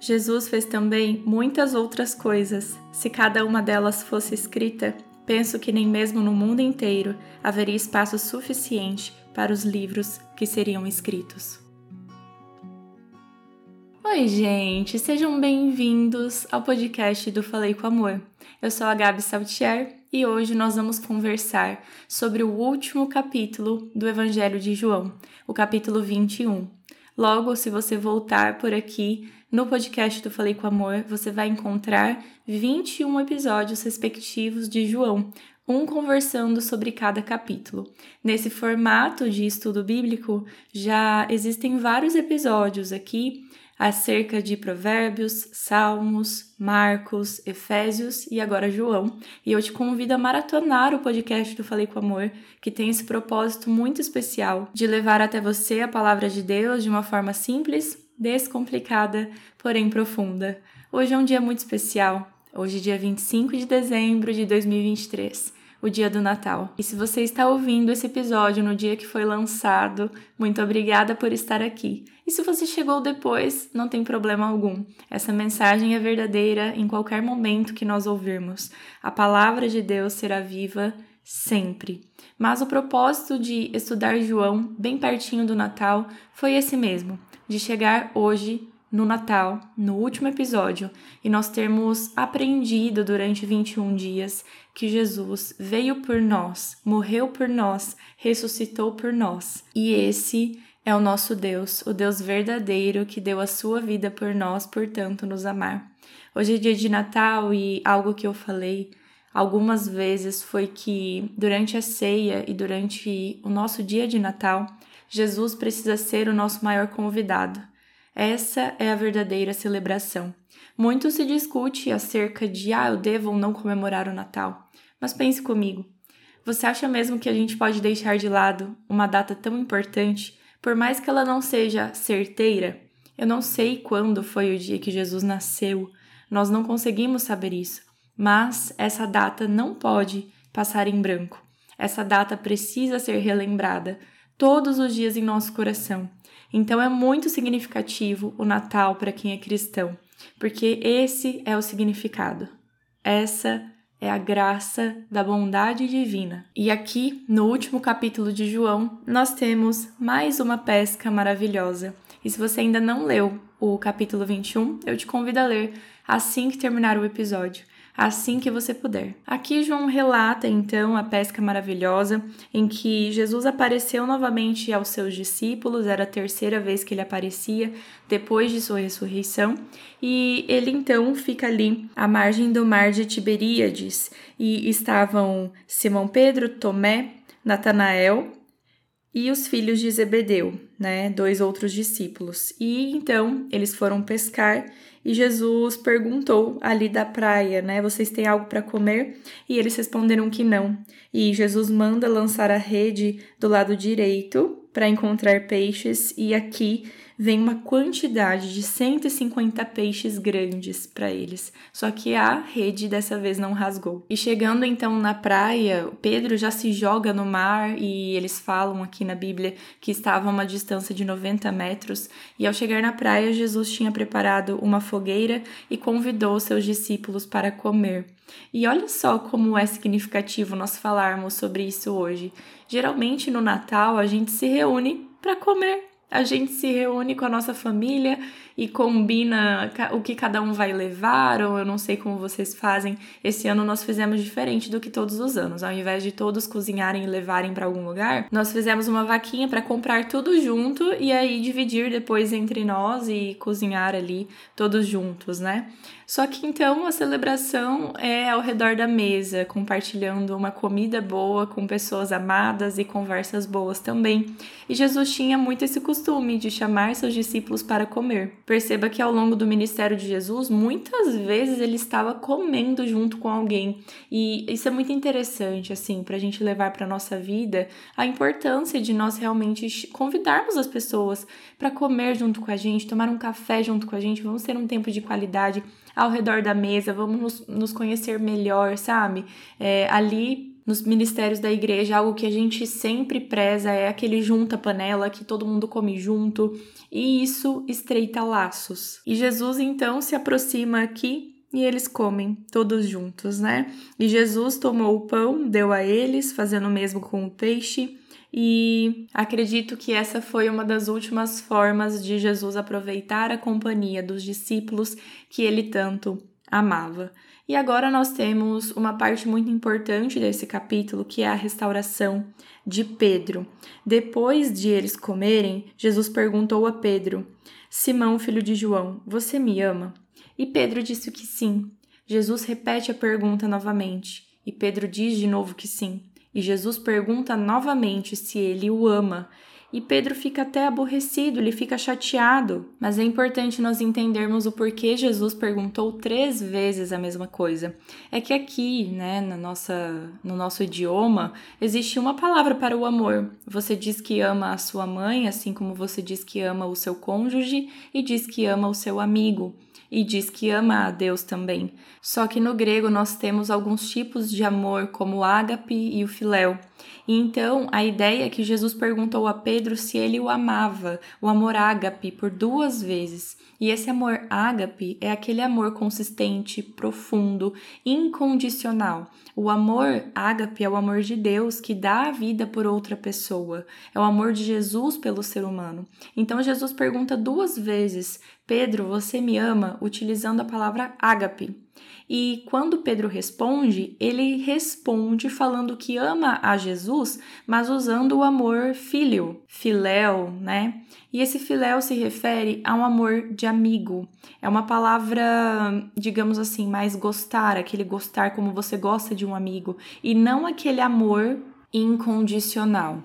Jesus fez também muitas outras coisas. Se cada uma delas fosse escrita, penso que nem mesmo no mundo inteiro haveria espaço suficiente para os livros que seriam escritos. Oi, gente, sejam bem-vindos ao podcast do Falei com Amor. Eu sou a Gabi Saltier e hoje nós vamos conversar sobre o último capítulo do Evangelho de João, o capítulo 21. Logo, se você voltar por aqui no podcast do Falei com Amor, você vai encontrar 21 episódios respectivos de João, um conversando sobre cada capítulo. Nesse formato de estudo bíblico, já existem vários episódios aqui acerca de Provérbios, Salmos, Marcos, Efésios e agora João. E eu te convido a maratonar o podcast do Falei com Amor, que tem esse propósito muito especial de levar até você a palavra de Deus de uma forma simples descomplicada, porém profunda. Hoje é um dia muito especial. Hoje, dia 25 de dezembro de 2023, o dia do Natal. E se você está ouvindo esse episódio no dia que foi lançado, muito obrigada por estar aqui. E se você chegou depois, não tem problema algum. Essa mensagem é verdadeira em qualquer momento que nós ouvirmos. A palavra de Deus será viva sempre. Mas o propósito de estudar João bem pertinho do Natal foi esse mesmo: de chegar hoje no Natal, no último episódio, e nós termos aprendido durante 21 dias que Jesus veio por nós, morreu por nós, ressuscitou por nós. E esse é o nosso Deus, o Deus verdadeiro que deu a sua vida por nós, portanto, nos amar. Hoje é dia de Natal e algo que eu falei algumas vezes foi que durante a ceia e durante o nosso dia de Natal, Jesus precisa ser o nosso maior convidado. Essa é a verdadeira celebração. Muito se discute acerca de ah, eu devo ou não comemorar o Natal. Mas pense comigo. Você acha mesmo que a gente pode deixar de lado uma data tão importante, por mais que ela não seja certeira? Eu não sei quando foi o dia que Jesus nasceu. Nós não conseguimos saber isso. Mas essa data não pode passar em branco. Essa data precisa ser relembrada todos os dias em nosso coração. Então é muito significativo o Natal para quem é cristão, porque esse é o significado. Essa é a graça da bondade divina. E aqui, no último capítulo de João, nós temos mais uma pesca maravilhosa. E se você ainda não leu o capítulo 21, eu te convido a ler assim que terminar o episódio assim que você puder. Aqui João relata então a pesca maravilhosa em que Jesus apareceu novamente aos seus discípulos, era a terceira vez que ele aparecia depois de sua ressurreição, e ele então fica ali à margem do mar de Tiberíades, e estavam Simão Pedro, Tomé, Natanael e os filhos de Zebedeu, né, dois outros discípulos. E então eles foram pescar e Jesus perguntou ali da praia, né? Vocês têm algo para comer? E eles responderam que não. E Jesus manda lançar a rede do lado direito para encontrar peixes, e aqui vem uma quantidade de 150 peixes grandes para eles. Só que a rede dessa vez não rasgou. E chegando então na praia, Pedro já se joga no mar e eles falam aqui na Bíblia que estava a uma distância de 90 metros. E ao chegar na praia, Jesus tinha preparado uma fogueira e convidou seus discípulos para comer. E olha só como é significativo nós falarmos sobre isso hoje. Geralmente no Natal a gente se reúne para comer a gente se reúne com a nossa família e combina o que cada um vai levar, ou eu não sei como vocês fazem. Esse ano nós fizemos diferente do que todos os anos. Ao invés de todos cozinharem e levarem para algum lugar, nós fizemos uma vaquinha para comprar tudo junto e aí dividir depois entre nós e cozinhar ali todos juntos, né? Só que então a celebração é ao redor da mesa, compartilhando uma comida boa com pessoas amadas e conversas boas também. E Jesus tinha muito esse costume de chamar seus discípulos para comer. Perceba que ao longo do ministério de Jesus, muitas vezes ele estava comendo junto com alguém. E isso é muito interessante, assim, para a gente levar para nossa vida a importância de nós realmente convidarmos as pessoas para comer junto com a gente, tomar um café junto com a gente, vamos ter um tempo de qualidade ao redor da mesa, vamos nos, nos conhecer melhor, sabe? É, ali nos ministérios da igreja, algo que a gente sempre preza é aquele junta panela que todo mundo come junto, e isso estreita laços. E Jesus então se aproxima aqui e eles comem todos juntos, né? E Jesus tomou o pão, deu a eles, fazendo o mesmo com o peixe. E acredito que essa foi uma das últimas formas de Jesus aproveitar a companhia dos discípulos que ele tanto amava. E agora nós temos uma parte muito importante desse capítulo, que é a restauração de Pedro. Depois de eles comerem, Jesus perguntou a Pedro: Simão, filho de João, você me ama? E Pedro disse que sim. Jesus repete a pergunta novamente, e Pedro diz de novo que sim. E Jesus pergunta novamente se ele o ama. E Pedro fica até aborrecido, ele fica chateado. Mas é importante nós entendermos o porquê Jesus perguntou três vezes a mesma coisa. É que aqui, né, na nossa, no nosso idioma, existe uma palavra para o amor. Você diz que ama a sua mãe, assim como você diz que ama o seu cônjuge e diz que ama o seu amigo e diz que ama a Deus também. Só que no grego nós temos alguns tipos de amor, como o ágape e o filéu. E então a ideia é que Jesus perguntou a Pedro se ele o amava, o amor ágape, por duas vezes. E esse amor ágape é aquele amor consistente, profundo, incondicional. O amor ágape é o amor de Deus que dá a vida por outra pessoa. É o amor de Jesus pelo ser humano. Então Jesus pergunta duas vezes: Pedro, você me ama? utilizando a palavra ágape. E quando Pedro responde, ele responde falando que ama a Jesus, mas usando o amor filho, filéu, né? E esse filéu se refere a um amor de amigo. É uma palavra, digamos assim, mais gostar, aquele gostar como você gosta de um amigo, e não aquele amor incondicional.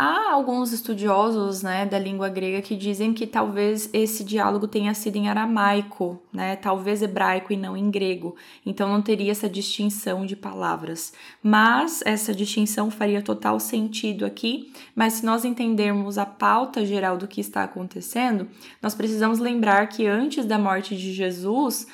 Há alguns estudiosos né, da língua grega que dizem que talvez esse diálogo tenha sido em aramaico, né, talvez hebraico e não em grego, então não teria essa distinção de palavras. Mas essa distinção faria total sentido aqui, mas se nós entendermos a pauta geral do que está acontecendo, nós precisamos lembrar que antes da morte de Jesus,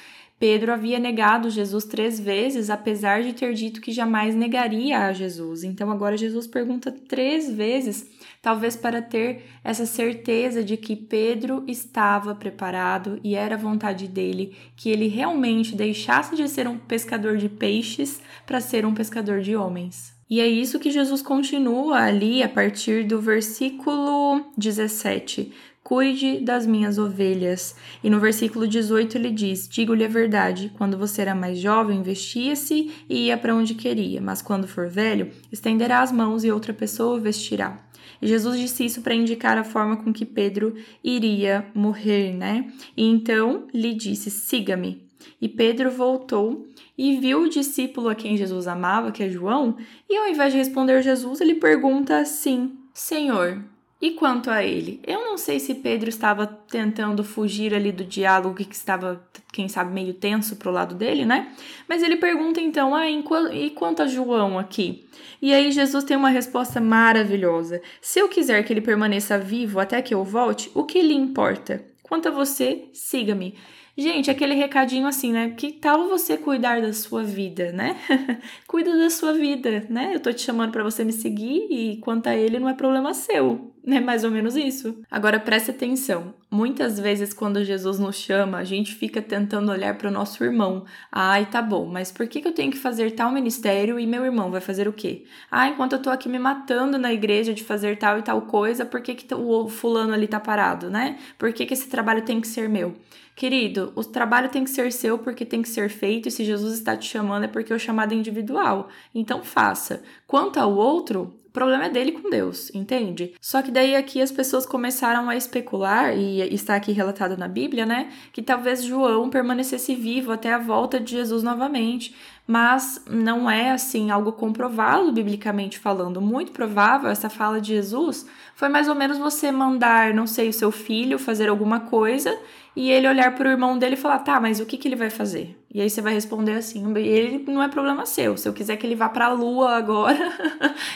Pedro havia negado Jesus três vezes, apesar de ter dito que jamais negaria a Jesus. Então agora Jesus pergunta três vezes, talvez para ter essa certeza de que Pedro estava preparado e era vontade dele que ele realmente deixasse de ser um pescador de peixes para ser um pescador de homens. E é isso que Jesus continua ali a partir do versículo 17 cuide das minhas ovelhas. E no versículo 18 ele diz: Digo-lhe a verdade, quando você era mais jovem, vestia-se e ia para onde queria, mas quando for velho, estenderá as mãos e outra pessoa o vestirá. E Jesus disse isso para indicar a forma com que Pedro iria morrer, né? E então lhe disse: Siga-me. E Pedro voltou e viu o discípulo a quem Jesus amava, que é João, e ao invés de responder Jesus, ele pergunta assim: Senhor, e quanto a ele, eu não sei se Pedro estava tentando fugir ali do diálogo que estava, quem sabe, meio tenso pro lado dele, né? Mas ele pergunta então: ah, e quanto a João aqui? E aí Jesus tem uma resposta maravilhosa: se eu quiser que ele permaneça vivo até que eu volte, o que lhe importa? Quanto a você, siga-me. Gente, aquele recadinho assim, né? Que tal você cuidar da sua vida, né? Cuida da sua vida, né? Eu tô te chamando para você me seguir e quanto a ele não é problema seu, né? Mais ou menos isso. Agora preste atenção. Muitas vezes quando Jesus nos chama, a gente fica tentando olhar para o nosso irmão. Ai, tá bom, mas por que, eu tenho que fazer tal ministério e meu irmão vai fazer o quê? Ah, enquanto eu tô aqui me matando na igreja de fazer tal e tal coisa, por que, que o fulano ali tá parado, né? Por que, que esse trabalho tem que ser meu? Querido, o trabalho tem que ser seu porque tem que ser feito, e se Jesus está te chamando é porque o chamado é individual. Então faça. Quanto ao outro, problema é dele com Deus, entende? Só que daí aqui as pessoas começaram a especular, e está aqui relatado na Bíblia, né? Que talvez João permanecesse vivo até a volta de Jesus novamente mas não é assim algo comprovado biblicamente falando. Muito provável essa fala de Jesus foi mais ou menos você mandar, não sei, o seu filho fazer alguma coisa e ele olhar para o irmão dele e falar: "Tá, mas o que que ele vai fazer?" E aí você vai responder assim: "Ele não é problema seu. Se eu quiser que ele vá para a lua agora,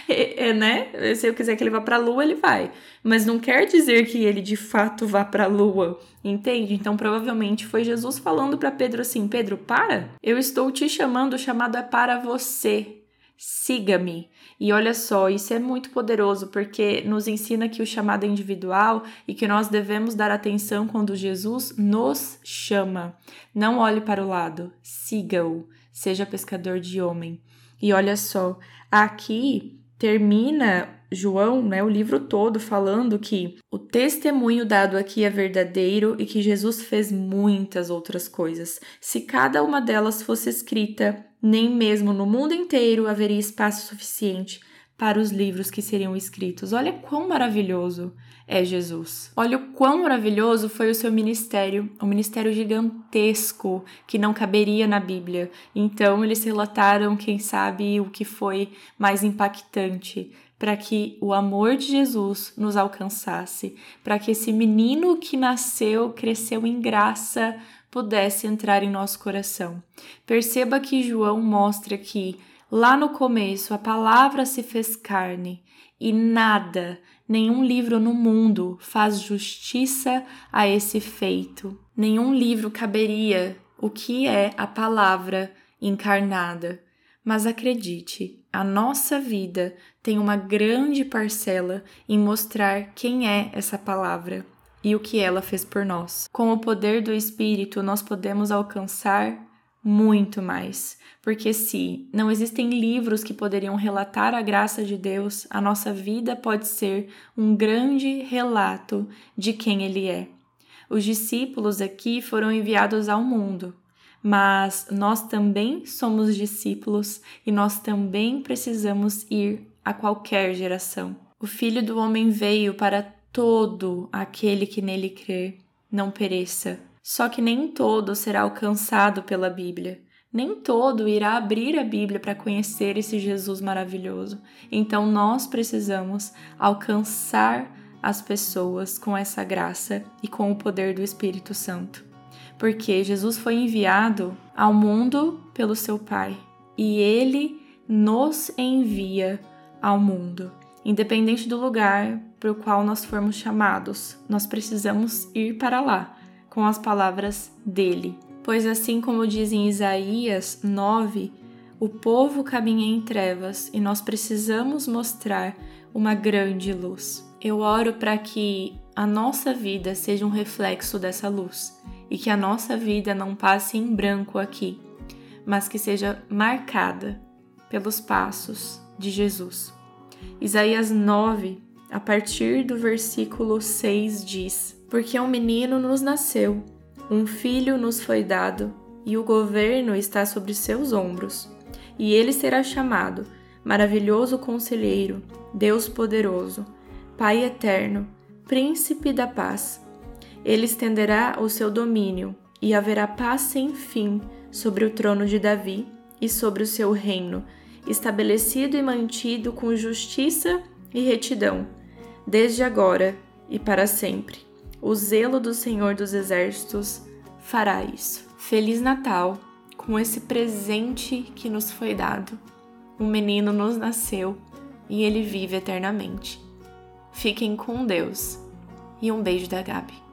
é, é, né? Se eu quiser que ele vá para a lua, ele vai. Mas não quer dizer que ele de fato vá para a lua. Entende? Então, provavelmente foi Jesus falando para Pedro assim: Pedro, para, eu estou te chamando, o chamado é para você. Siga-me. E olha só, isso é muito poderoso porque nos ensina que o chamado é individual e que nós devemos dar atenção quando Jesus nos chama. Não olhe para o lado, siga-o, seja pescador de homem. E olha só, aqui termina João, né, o livro todo, falando que o testemunho dado aqui é verdadeiro e que Jesus fez muitas outras coisas. Se cada uma delas fosse escrita, nem mesmo no mundo inteiro haveria espaço suficiente para os livros que seriam escritos. Olha quão maravilhoso é Jesus. Olha o quão maravilhoso foi o seu ministério, um ministério gigantesco que não caberia na Bíblia. Então eles relataram, quem sabe, o que foi mais impactante para que o amor de Jesus nos alcançasse, para que esse menino que nasceu, cresceu em graça, pudesse entrar em nosso coração. Perceba que João mostra que lá no começo a palavra se fez carne e nada, nenhum livro no mundo faz justiça a esse feito. Nenhum livro caberia o que é a palavra encarnada. Mas acredite, a nossa vida tem uma grande parcela em mostrar quem é essa palavra e o que ela fez por nós. Com o poder do Espírito, nós podemos alcançar muito mais, porque se não existem livros que poderiam relatar a graça de Deus, a nossa vida pode ser um grande relato de quem Ele é. Os discípulos aqui foram enviados ao mundo, mas nós também somos discípulos e nós também precisamos ir a qualquer geração. O Filho do Homem veio para todo aquele que nele crer, não pereça. Só que nem todo será alcançado pela Bíblia. Nem todo irá abrir a Bíblia para conhecer esse Jesus maravilhoso. Então nós precisamos alcançar as pessoas com essa graça e com o poder do Espírito Santo porque Jesus foi enviado ao mundo pelo seu Pai e ele nos envia ao mundo. Independente do lugar para o qual nós formos chamados, nós precisamos ir para lá com as palavras dele. Pois assim como diz em Isaías 9, o povo caminha em trevas e nós precisamos mostrar uma grande luz. Eu oro para que a nossa vida seja um reflexo dessa luz e que a nossa vida não passe em branco aqui, mas que seja marcada pelos passos de Jesus. Isaías 9, a partir do versículo 6 diz: Porque um menino nos nasceu, um filho nos foi dado, e o governo está sobre seus ombros, e ele será chamado Maravilhoso Conselheiro, Deus Poderoso, Pai Eterno, Príncipe da Paz ele estenderá o seu domínio e haverá paz sem fim sobre o trono de Davi e sobre o seu reino, estabelecido e mantido com justiça e retidão, desde agora e para sempre. O zelo do Senhor dos Exércitos fará isso. Feliz Natal com esse presente que nos foi dado. Um menino nos nasceu e ele vive eternamente. Fiquem com Deus e um beijo da Gabi.